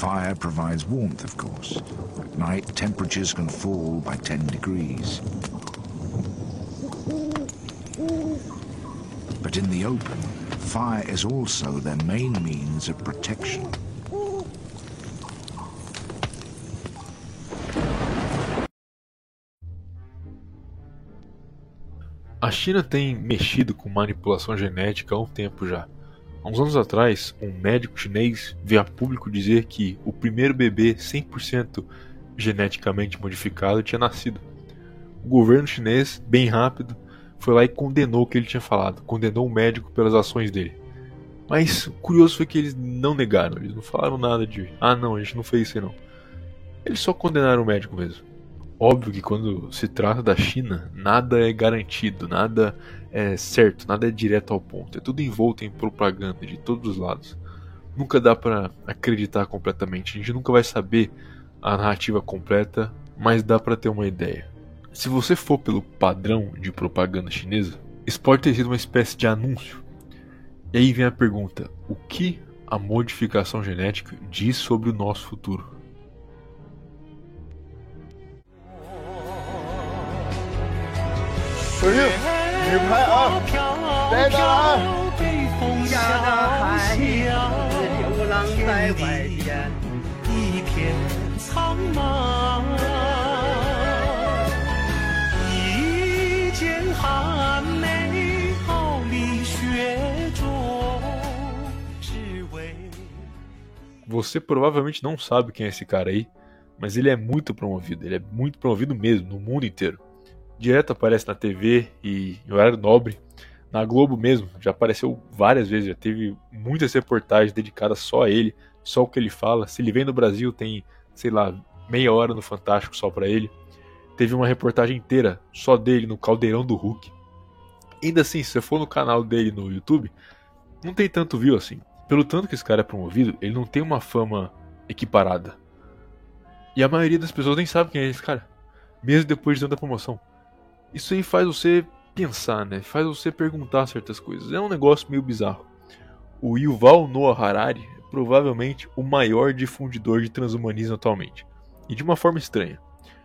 Fire provides warmth, of course. At night, temperatures can fall by 10 degrees. But in the open, fire is also their main means of protection. A China tem mexido com manipulação genética há um tempo já. Há uns anos atrás, um médico chinês veio a público dizer que o primeiro bebê 100% geneticamente modificado tinha nascido. O governo chinês, bem rápido, foi lá e condenou o que ele tinha falado, condenou o médico pelas ações dele. Mas o curioso foi que eles não negaram, eles não falaram nada de, ah não, a gente não fez isso aí não. Eles só condenaram o médico mesmo. Óbvio que quando se trata da China, nada é garantido, nada é certo, nada é direto ao ponto. É tudo envolto em propaganda de todos os lados. Nunca dá para acreditar completamente. A gente nunca vai saber a narrativa completa, mas dá para ter uma ideia. Se você for pelo padrão de propaganda chinesa, isso pode ter sido uma espécie de anúncio. E aí vem a pergunta: o que a modificação genética diz sobre o nosso futuro? 女排啊，来了啊！下的海洋，流浪在外边，一片苍茫。一剑寒梅傲立雪中，只为。 Você provavelmente não sabe quem é esse cara aí, mas ele é muito promovido, ele é muito promovido mesmo, no mundo inteiro. Direto aparece na TV e em horário nobre. Na Globo mesmo, já apareceu várias vezes, já teve muitas reportagens dedicadas só a ele, só o que ele fala. Se ele vem no Brasil, tem, sei lá, meia hora no Fantástico só pra ele. Teve uma reportagem inteira só dele no Caldeirão do Hulk. Ainda assim, se você for no canal dele no YouTube, não tem tanto view assim. Pelo tanto que esse cara é promovido, ele não tem uma fama equiparada. E a maioria das pessoas nem sabe quem é esse cara, mesmo depois de tanta promoção. Isso aí faz você pensar, né? Faz você perguntar certas coisas. É um negócio meio bizarro. O Yuval Noah Harari é provavelmente o maior difundidor de transhumanismo atualmente. E de uma forma estranha.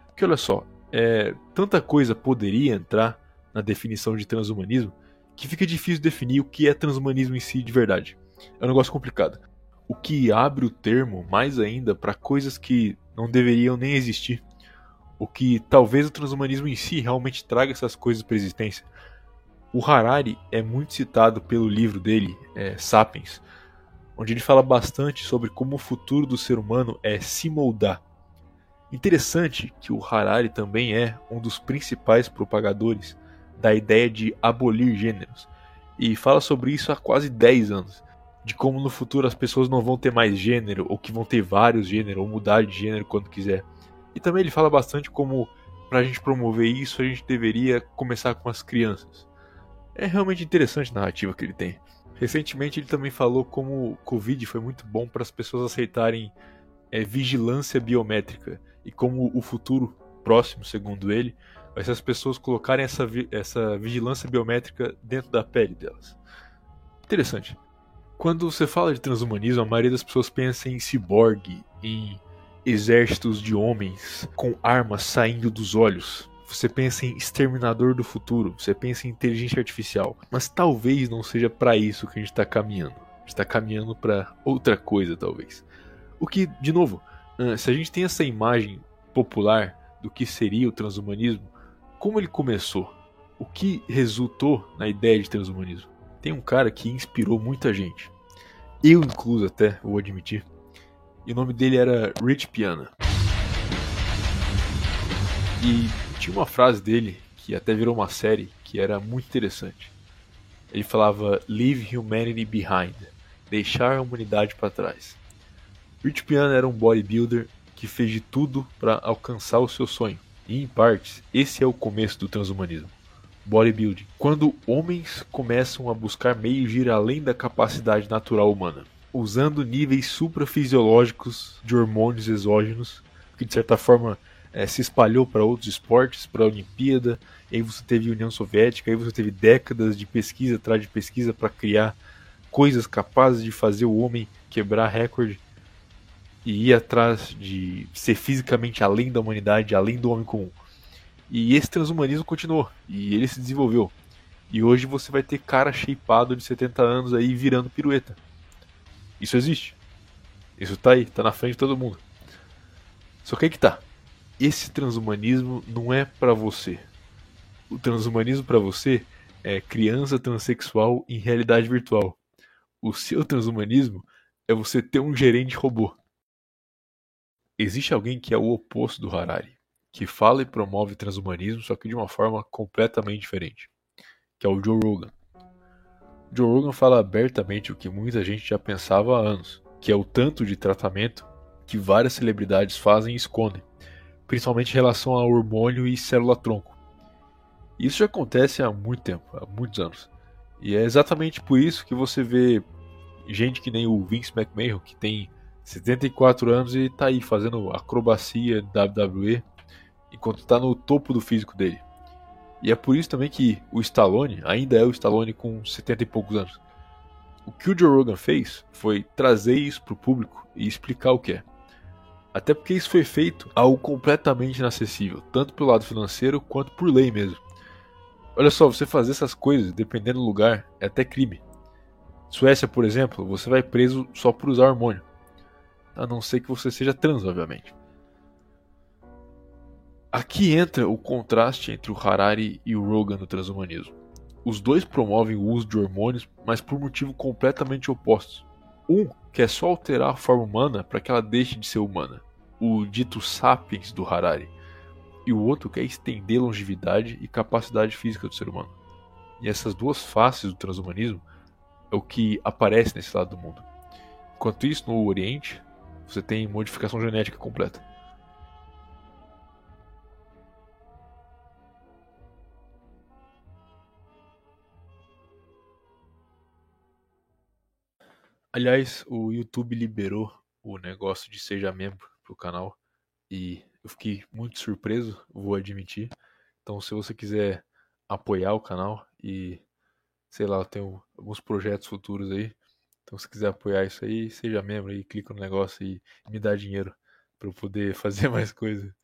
Porque olha só, é, tanta coisa poderia entrar na definição de transhumanismo que fica difícil definir o que é transhumanismo em si de verdade. É um negócio complicado. O que abre o termo mais ainda para coisas que não deveriam nem existir o que talvez o transhumanismo em si realmente traga essas coisas para existência. O Harari é muito citado pelo livro dele, é, Sapiens, onde ele fala bastante sobre como o futuro do ser humano é se moldar. Interessante que o Harari também é um dos principais propagadores da ideia de abolir gêneros, e fala sobre isso há quase 10 anos, de como no futuro as pessoas não vão ter mais gênero, ou que vão ter vários gêneros, ou mudar de gênero quando quiser. E também ele fala bastante como para a gente promover isso a gente deveria começar com as crianças. É realmente interessante a narrativa que ele tem. Recentemente ele também falou como o Covid foi muito bom para as pessoas aceitarem é, vigilância biométrica e como o futuro próximo, segundo ele, vai ser as pessoas colocarem essa, vi essa vigilância biométrica dentro da pele delas. Interessante. Quando você fala de transhumanismo, a maioria das pessoas pensa em ciborgue, em exércitos de homens com armas saindo dos olhos. Você pensa em exterminador do futuro, você pensa em inteligência artificial, mas talvez não seja para isso que a gente está caminhando. A gente está caminhando para outra coisa, talvez. O que, de novo, se a gente tem essa imagem popular do que seria o transhumanismo, como ele começou? O que resultou na ideia de transhumanismo? Tem um cara que inspirou muita gente. Eu, incluso, até, vou admitir. E o nome dele era Rich Piana. E tinha uma frase dele que até virou uma série que era muito interessante. Ele falava Leave humanity behind, deixar a humanidade para trás. Rich Piana era um bodybuilder que fez de tudo para alcançar o seu sonho. E em partes, esse é o começo do transhumanismo. Bodybuilding. Quando homens começam a buscar meios de ir além da capacidade natural humana, usando níveis suprafisiológicos de hormônios exógenos, que de certa forma é, se espalhou para outros esportes, para a Olimpíada, aí você teve a União Soviética, aí você teve décadas de pesquisa atrás de pesquisa para criar coisas capazes de fazer o homem quebrar recorde. e ir atrás de ser fisicamente além da humanidade, além do homem comum. E esse transhumanismo continuou e ele se desenvolveu. E hoje você vai ter cara shapeado de 70 anos aí virando pirueta. Isso existe. Isso tá aí, tá na frente de todo mundo. Só que aí que tá. Esse transhumanismo não é para você. O transhumanismo para você é criança transexual em realidade virtual. O seu transhumanismo é você ter um gerente robô. Existe alguém que é o oposto do Harari, que fala e promove transhumanismo, só que de uma forma completamente diferente, que é o Joe Rogan. Joe Rogan fala abertamente o que muita gente já pensava há anos, que é o tanto de tratamento que várias celebridades fazem e escondem, principalmente em relação a hormônio e célula-tronco. Isso já acontece há muito tempo, há muitos anos. E é exatamente por isso que você vê gente que nem o Vince McMahon, que tem 74 anos e tá aí fazendo acrobacia WWE, enquanto está no topo do físico dele. E é por isso também que o Stallone ainda é o Stallone com 70 e poucos anos. O que o Joe Rogan fez foi trazer isso para o público e explicar o que é. Até porque isso foi feito algo completamente inacessível, tanto pelo lado financeiro quanto por lei mesmo. Olha só, você fazer essas coisas, dependendo do lugar, é até crime. Suécia, por exemplo, você vai preso só por usar hormônio. A não ser que você seja trans, obviamente. Aqui entra o contraste entre o Harari e o Rogan no transhumanismo. Os dois promovem o uso de hormônios, mas por motivo completamente opostos. Um quer só alterar a forma humana para que ela deixe de ser humana, o dito sapiens do Harari, e o outro quer estender longevidade e capacidade física do ser humano. E essas duas faces do transhumanismo é o que aparece nesse lado do mundo. Enquanto isso, no Oriente, você tem modificação genética completa. Aliás, o YouTube liberou o negócio de seja membro pro canal e eu fiquei muito surpreso, vou admitir. Então, se você quiser apoiar o canal e sei lá, eu tenho alguns projetos futuros aí. Então, se quiser apoiar isso aí, seja membro aí, clica no negócio e me dá dinheiro para eu poder fazer mais coisa.